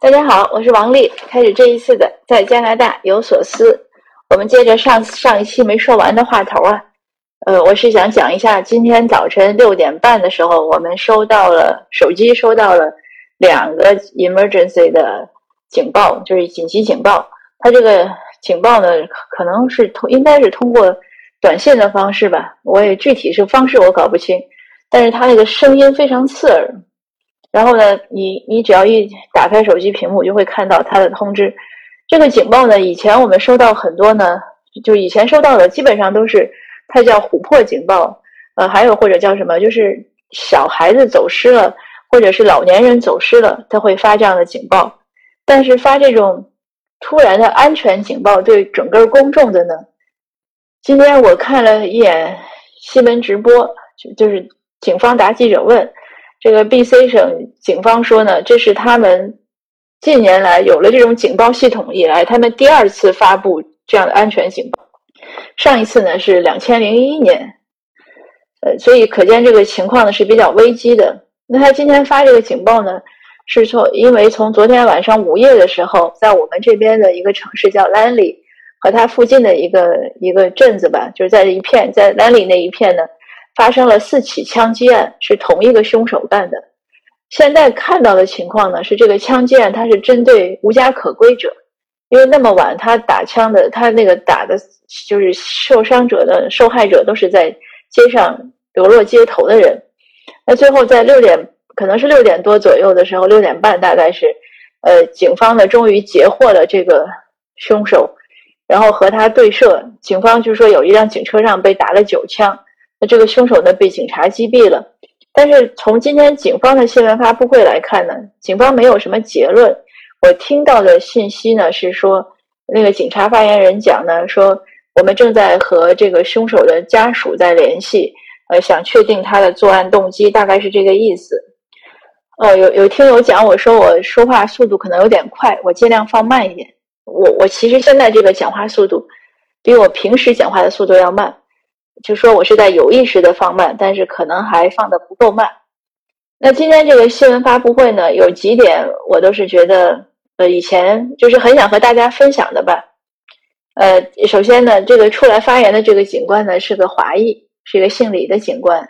大家好，我是王丽。开始这一次的在加拿大有所思，我们接着上上一期没说完的话头啊。呃，我是想讲一下，今天早晨六点半的时候，我们收到了手机收到了两个 emergency 的警报，就是紧急警报。它这个警报呢，可能是通应该是通过短信的方式吧，我也具体是方式我搞不清，但是它那个声音非常刺耳。然后呢，你你只要一打开手机屏幕，就会看到它的通知。这个警报呢，以前我们收到很多呢，就以前收到的基本上都是它叫琥珀警报，呃，还有或者叫什么，就是小孩子走失了，或者是老年人走失了，他会发这样的警报。但是发这种突然的安全警报对整个公众的呢，今天我看了一眼新闻直播，就就是警方答记者问。这个 B.C 省警方说呢，这是他们近年来有了这种警报系统以来，他们第二次发布这样的安全警报。上一次呢是两千零一年，呃，所以可见这个情况呢是比较危机的。那他今天发这个警报呢，是从因为从昨天晚上午夜的时候，在我们这边的一个城市叫兰里和它附近的一个一个镇子吧，就是在一片在兰里那一片呢。发生了四起枪击案，是同一个凶手干的。现在看到的情况呢，是这个枪击案，它是针对无家可归者，因为那么晚他打枪的，他那个打的就是受伤者的受害者都是在街上流落街头的人。那最后在六点，可能是六点多左右的时候，六点半大概是，呃，警方呢终于截获了这个凶手，然后和他对射。警方就说有一辆警车上被打了九枪。那这个凶手呢被警察击毙了，但是从今天警方的新闻发布会来看呢，警方没有什么结论。我听到的信息呢是说，那个警察发言人讲呢说，我们正在和这个凶手的家属在联系，呃，想确定他的作案动机，大概是这个意思。哦，有有听友讲我说我说话速度可能有点快，我尽量放慢一点。我我其实现在这个讲话速度，比我平时讲话的速度要慢。就说我是在有意识的放慢，但是可能还放的不够慢。那今天这个新闻发布会呢，有几点我都是觉得，呃，以前就是很想和大家分享的吧。呃，首先呢，这个出来发言的这个警官呢是个华裔，是一个姓李的警官。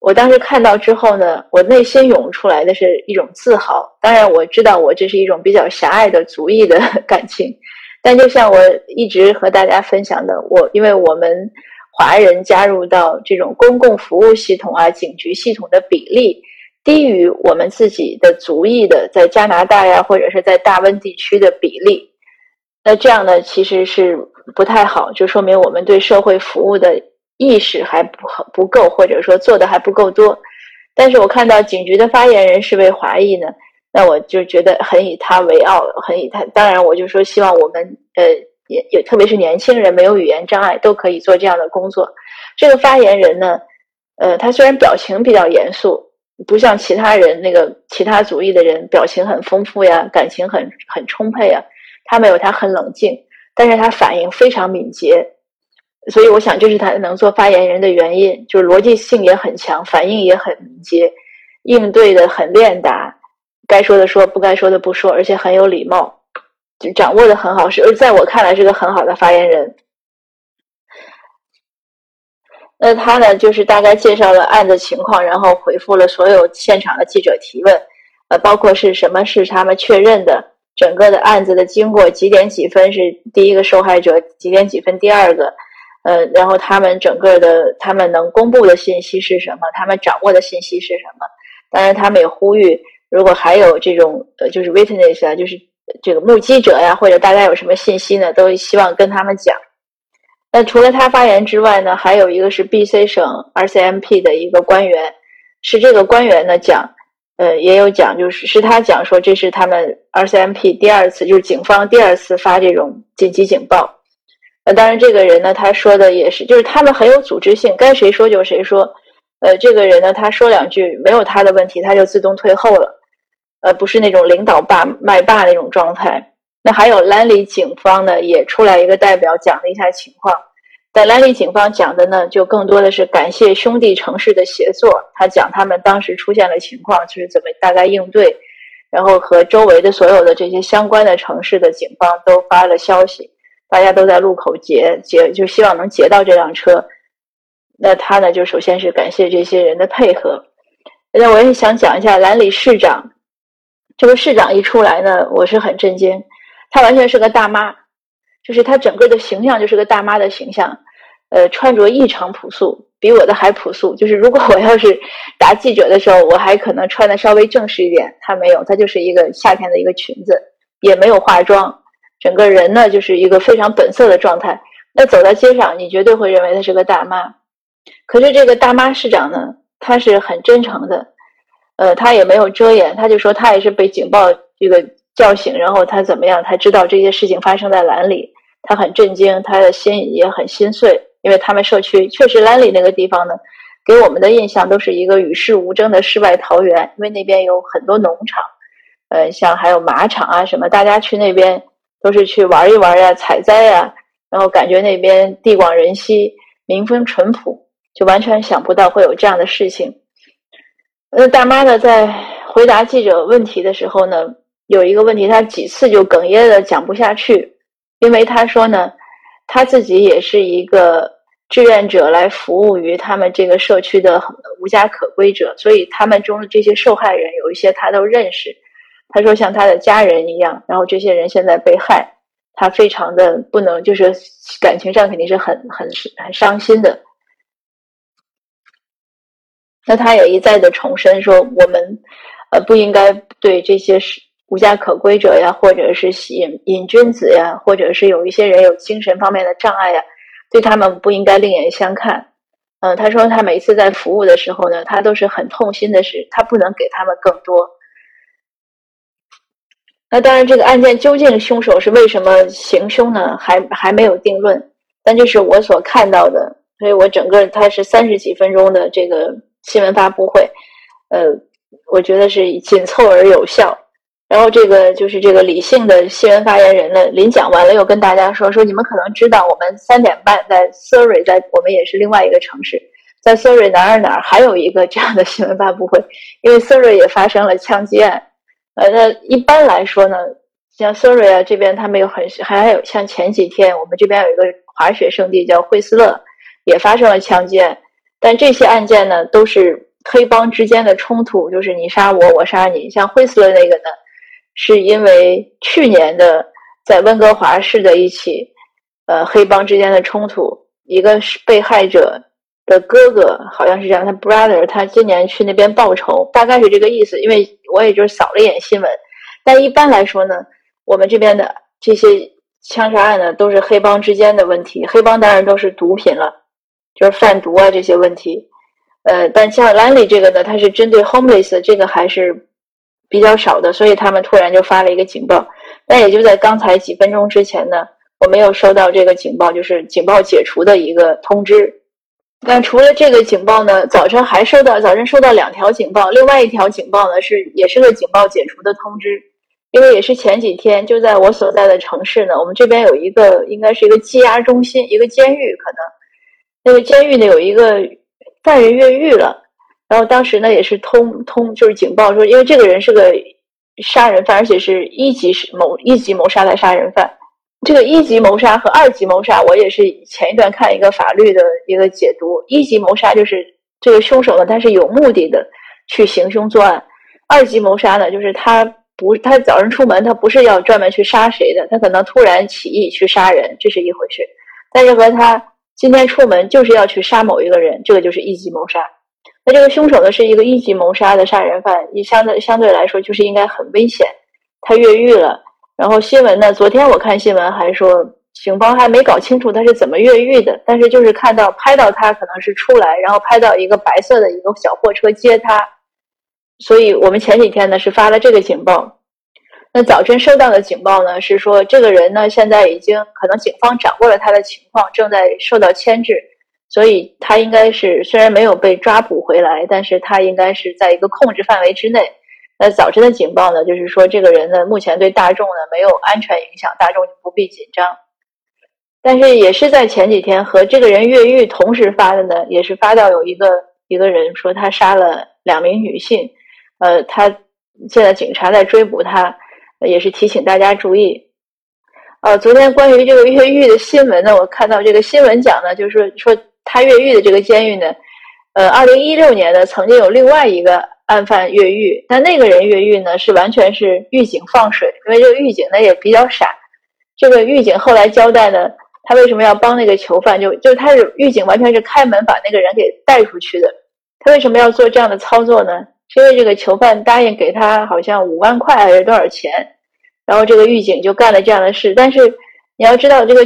我当时看到之后呢，我内心涌出来的是一种自豪。当然，我知道我这是一种比较狭隘的族裔的 感情，但就像我一直和大家分享的，我因为我们。华人加入到这种公共服务系统啊、警局系统的比例低于我们自己的族裔的，在加拿大呀或者是在大温地区的比例，那这样呢其实是不太好，就说明我们对社会服务的意识还不不够，或者说做的还不够多。但是我看到警局的发言人是位华裔呢，那我就觉得很以他为傲，很以他。当然，我就说希望我们呃。也也特别是年轻人没有语言障碍都可以做这样的工作。这个发言人呢，呃，他虽然表情比较严肃，不像其他人那个其他族裔的人表情很丰富呀，感情很很充沛呀，他没有，他很冷静，但是他反应非常敏捷，所以我想这是他能做发言人的原因，就是逻辑性也很强，反应也很敏捷，应对的很练达，该说的说，不该说的不说，而且很有礼貌。掌握的很好，是在我看来是个很好的发言人。那他呢，就是大概介绍了案子情况，然后回复了所有现场的记者提问，呃，包括是什么是他们确认的整个的案子的经过，几点几分是第一个受害者，几点几分第二个，呃，然后他们整个的他们能公布的信息是什么，他们掌握的信息是什么？当然，他们也呼吁，如果还有这种呃，就是 witness 啊，就是。这个目击者呀，或者大家有什么信息呢？都希望跟他们讲。那除了他发言之外呢，还有一个是 B.C 省 RCMP 的一个官员，是这个官员呢讲，呃，也有讲，就是是他讲说这是他们 RCMP 第二次，就是警方第二次发这种紧急警报。呃，当然这个人呢，他说的也是，就是他们很有组织性，该谁说就谁说。呃，这个人呢，他说两句没有他的问题，他就自动退后了。呃，不是那种领导霸麦霸那种状态。那还有兰里警方呢，也出来一个代表讲了一下情况。但兰里警方讲的呢，就更多的是感谢兄弟城市的协作。他讲他们当时出现了情况，就是怎么大概应对。然后和周围的所有的这些相关的城市的警方都发了消息，大家都在路口截截，就希望能截到这辆车。那他呢，就首先是感谢这些人的配合。那我也想讲一下兰里市长，这个市长一出来呢，我是很震惊，他完全是个大妈，就是他整个的形象就是个大妈的形象，呃，穿着异常朴素，比我的还朴素。就是如果我要是答记者的时候，我还可能穿的稍微正式一点，他没有，他就是一个夏天的一个裙子，也没有化妆，整个人呢就是一个非常本色的状态。那走在街上，你绝对会认为她是个大妈。可是这个大妈市长呢，她是很真诚的，呃，他也没有遮掩，他就说他也是被警报这个叫醒，然后他怎么样，他知道这些事情发生在兰里，他很震惊，他的心也很心碎，因为他们社区确实兰里那个地方呢，给我们的印象都是一个与世无争的世外桃源，因为那边有很多农场，呃，像还有马场啊什么，大家去那边都是去玩一玩呀，采摘呀，然后感觉那边地广人稀，民风淳朴。就完全想不到会有这样的事情。那大妈呢，在回答记者问题的时候呢，有一个问题，她几次就哽咽的讲不下去，因为她说呢，她自己也是一个志愿者，来服务于他们这个社区的无家可归者，所以他们中的这些受害人有一些她都认识。她说像她的家人一样，然后这些人现在被害，她非常的不能，就是感情上肯定是很很很伤心的。那他也一再的重申说，我们，呃，不应该对这些是无家可归者呀，或者是瘾瘾君子呀，或者是有一些人有精神方面的障碍呀，对他们不应该另眼相看。嗯，他说他每次在服务的时候呢，他都是很痛心的是，他不能给他们更多。那当然，这个案件究竟凶手是为什么行凶呢？还还没有定论。但这是我所看到的，所以我整个他是三十几分钟的这个。新闻发布会，呃，我觉得是紧凑而有效。然后这个就是这个理性的新闻发言人呢，临讲完了又跟大家说说，你们可能知道，我们三点半在 Surrey，在我们也是另外一个城市，在 Surrey 哪儿哪儿还有一个这样的新闻发布会，因为 Surrey 也发生了枪击案。呃，那一般来说呢，像 Surrey 啊这边，他们有很还有像前几天我们这边有一个滑雪圣地叫惠斯勒，也发生了枪击案。但这些案件呢，都是黑帮之间的冲突，就是你杀我，我杀你。像惠斯勒那个呢，是因为去年的在温哥华市的一起呃黑帮之间的冲突，一个是被害者的哥哥，好像是这样，他 brother，他今年去那边报仇，大概是这个意思。因为我也就是扫了一眼新闻，但一般来说呢，我们这边的这些枪杀案呢，都是黑帮之间的问题，黑帮当然都是毒品了。就是贩毒啊这些问题，呃，但像兰里这个呢，它是针对 homeless 这个还是比较少的，所以他们突然就发了一个警报。那也就在刚才几分钟之前呢，我没有收到这个警报，就是警报解除的一个通知。但除了这个警报呢，早晨还收到，早晨收到两条警报，另外一条警报呢是也是个警报解除的通知，因为也是前几天就在我所在的城市呢，我们这边有一个应该是一个羁押中心，一个监狱可能。那个监狱呢，有一个犯人越狱了，然后当时呢也是通通就是警报说，因为这个人是个杀人犯，而且是一级谋一级谋杀的杀人犯。这个一级谋杀和二级谋杀，我也是前一段看一个法律的一个解读。一级谋杀就是这个凶手呢，他是有目的的去行凶作案；二级谋杀呢，就是他不他早上出门，他不是要专门去杀谁的，他可能突然起意去杀人，这是一回事。但是和他。今天出门就是要去杀某一个人，这个就是一级谋杀。那这个凶手呢是一个一级谋杀的杀人犯，你相对相对来说就是应该很危险。他越狱了，然后新闻呢？昨天我看新闻还说，警方还没搞清楚他是怎么越狱的，但是就是看到拍到他可能是出来，然后拍到一个白色的一个小货车接他。所以我们前几天呢是发了这个警报。那早晨收到的警报呢，是说这个人呢现在已经可能警方掌握了他的情况，正在受到牵制，所以他应该是虽然没有被抓捕回来，但是他应该是在一个控制范围之内。那早晨的警报呢，就是说这个人呢目前对大众呢没有安全影响，大众不必紧张。但是也是在前几天和这个人越狱同时发的呢，也是发到有一个一个人说他杀了两名女性，呃，他。现在警察在追捕他，也是提醒大家注意。呃，昨天关于这个越狱的新闻呢，我看到这个新闻讲呢，就是说他越狱的这个监狱呢，呃，二零一六年呢曾经有另外一个案犯越狱，但那个人越狱呢是完全是狱警放水，因为这个狱警呢也比较傻。这个狱警后来交代呢，他为什么要帮那个囚犯？就就是他是狱警，完全是开门把那个人给带出去的。他为什么要做这样的操作呢？是因为这个囚犯答应给他好像五万块还是多少钱？然后这个狱警就干了这样的事，但是你要知道，这个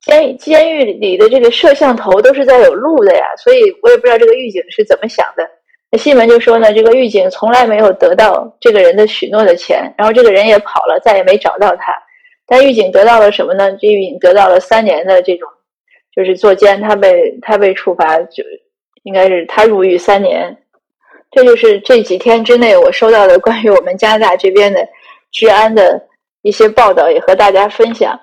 监监狱里的这个摄像头都是在有录的呀，所以我也不知道这个狱警是怎么想的。那新闻就说呢，这个狱警从来没有得到这个人的许诺的钱，然后这个人也跑了，再也没找到他。但狱警得到了什么呢？这狱警得到了三年的这种，就是坐监，他被他被处罚，就应该是他入狱三年。这就是这几天之内我收到的关于我们加拿大这边的治安的。一些报道也和大家分享，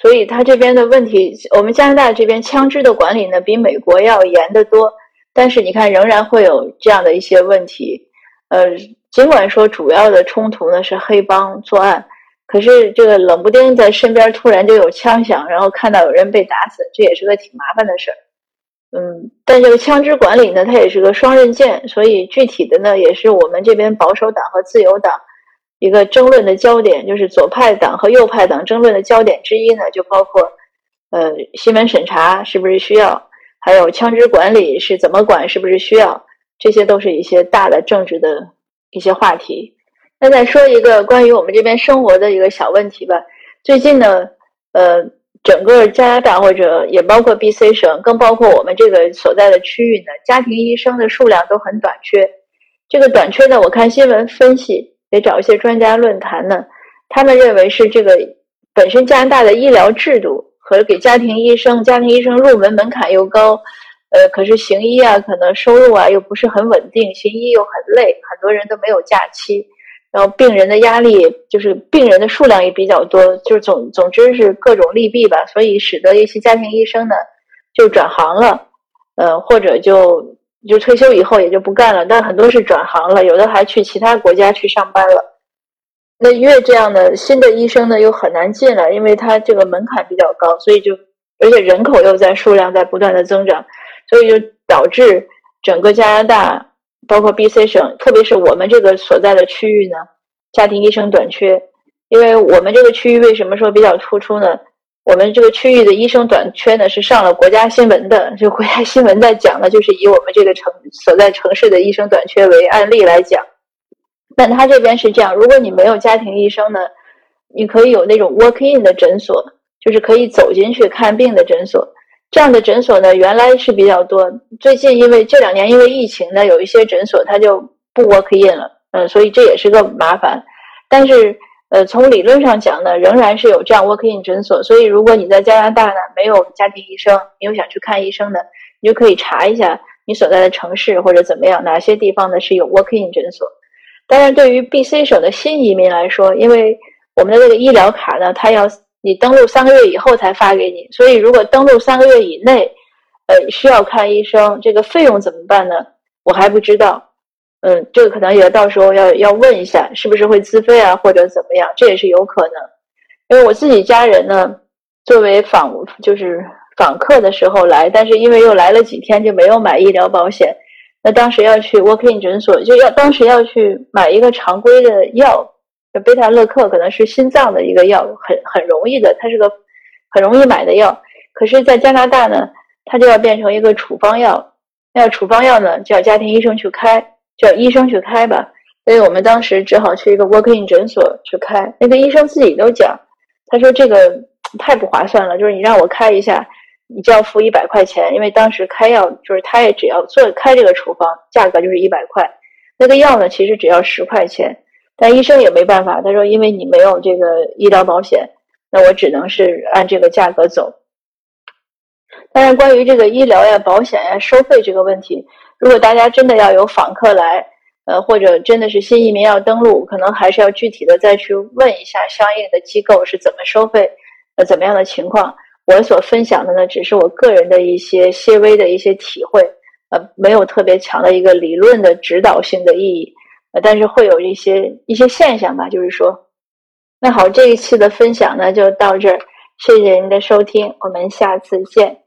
所以他这边的问题，我们加拿大这边枪支的管理呢，比美国要严得多。但是你看，仍然会有这样的一些问题。呃，尽管说主要的冲突呢是黑帮作案，可是这个冷不丁在身边突然就有枪响，然后看到有人被打死，这也是个挺麻烦的事儿。嗯，但这个枪支管理呢，它也是个双刃剑，所以具体的呢，也是我们这边保守党和自由党。一个争论的焦点就是左派党和右派党争论的焦点之一呢，就包括，呃，新闻审查是不是需要，还有枪支管理是怎么管，是不是需要，这些都是一些大的政治的一些话题。那再说一个关于我们这边生活的一个小问题吧。最近呢，呃，整个加拿大或者也包括 BC 省，更包括我们这个所在的区域呢，家庭医生的数量都很短缺。这个短缺呢，我看新闻分析。得找一些专家论坛呢，他们认为是这个本身加拿大的医疗制度和给家庭医生，家庭医生入门门槛又高，呃，可是行医啊，可能收入啊又不是很稳定，行医又很累，很多人都没有假期，然后病人的压力就是病人的数量也比较多，就是总总之是各种利弊吧，所以使得一些家庭医生呢就转行了，呃，或者就。就退休以后也就不干了，但很多是转行了，有的还去其他国家去上班了。那越这样的新的医生呢，又很难进来，因为他这个门槛比较高，所以就而且人口又在数量在不断的增长，所以就导致整个加拿大，包括 BC 省，特别是我们这个所在的区域呢，家庭医生短缺。因为我们这个区域为什么说比较突出呢？我们这个区域的医生短缺呢，是上了国家新闻的。就国家新闻在讲的，就是以我们这个城所在城市的医生短缺为案例来讲。但他这边是这样：如果你没有家庭医生呢，你可以有那种 walk in 的诊所，就是可以走进去看病的诊所。这样的诊所呢，原来是比较多。最近因为这两年因为疫情呢，有一些诊所它就不 walk in 了，嗯，所以这也是个麻烦。但是。呃，从理论上讲呢，仍然是有这样 walk-in 诊所。所以，如果你在加拿大呢没有家庭医生，你又想去看医生的，你就可以查一下你所在的城市或者怎么样，哪些地方呢是有 walk-in 诊所。当然，对于 BC 省的新移民来说，因为我们的这个医疗卡呢，它要你登录三个月以后才发给你，所以如果登录三个月以内，呃，需要看医生，这个费用怎么办呢？我还不知道。嗯，这个可能也到时候要要问一下，是不是会自费啊，或者怎么样？这也是有可能。因为我自己家人呢，作为访就是访客的时候来，但是因为又来了几天，就没有买医疗保险。那当时要去 walking 诊所，就要当时要去买一个常规的药，贝塔乐克，可能是心脏的一个药，很很容易的，它是个很容易买的药。可是，在加拿大呢，它就要变成一个处方药，那处方药呢，就要家庭医生去开。叫医生去开吧，所以我们当时只好去一个 working 诊所去开。那个医生自己都讲，他说这个太不划算了，就是你让我开一下，你就要付一百块钱，因为当时开药就是他也只要做开这个处方，价格就是一百块。那个药呢，其实只要十块钱，但医生也没办法，他说因为你没有这个医疗保险，那我只能是按这个价格走。当然，关于这个医疗呀、保险呀、收费这个问题。如果大家真的要有访客来，呃，或者真的是新移民要登陆，可能还是要具体的再去问一下相应的机构是怎么收费，呃，怎么样的情况。我所分享的呢，只是我个人的一些些微的一些体会，呃，没有特别强的一个理论的指导性的意义。呃，但是会有一些一些现象吧，就是说，那好，这一期的分享呢就到这儿，谢谢您的收听，我们下次见。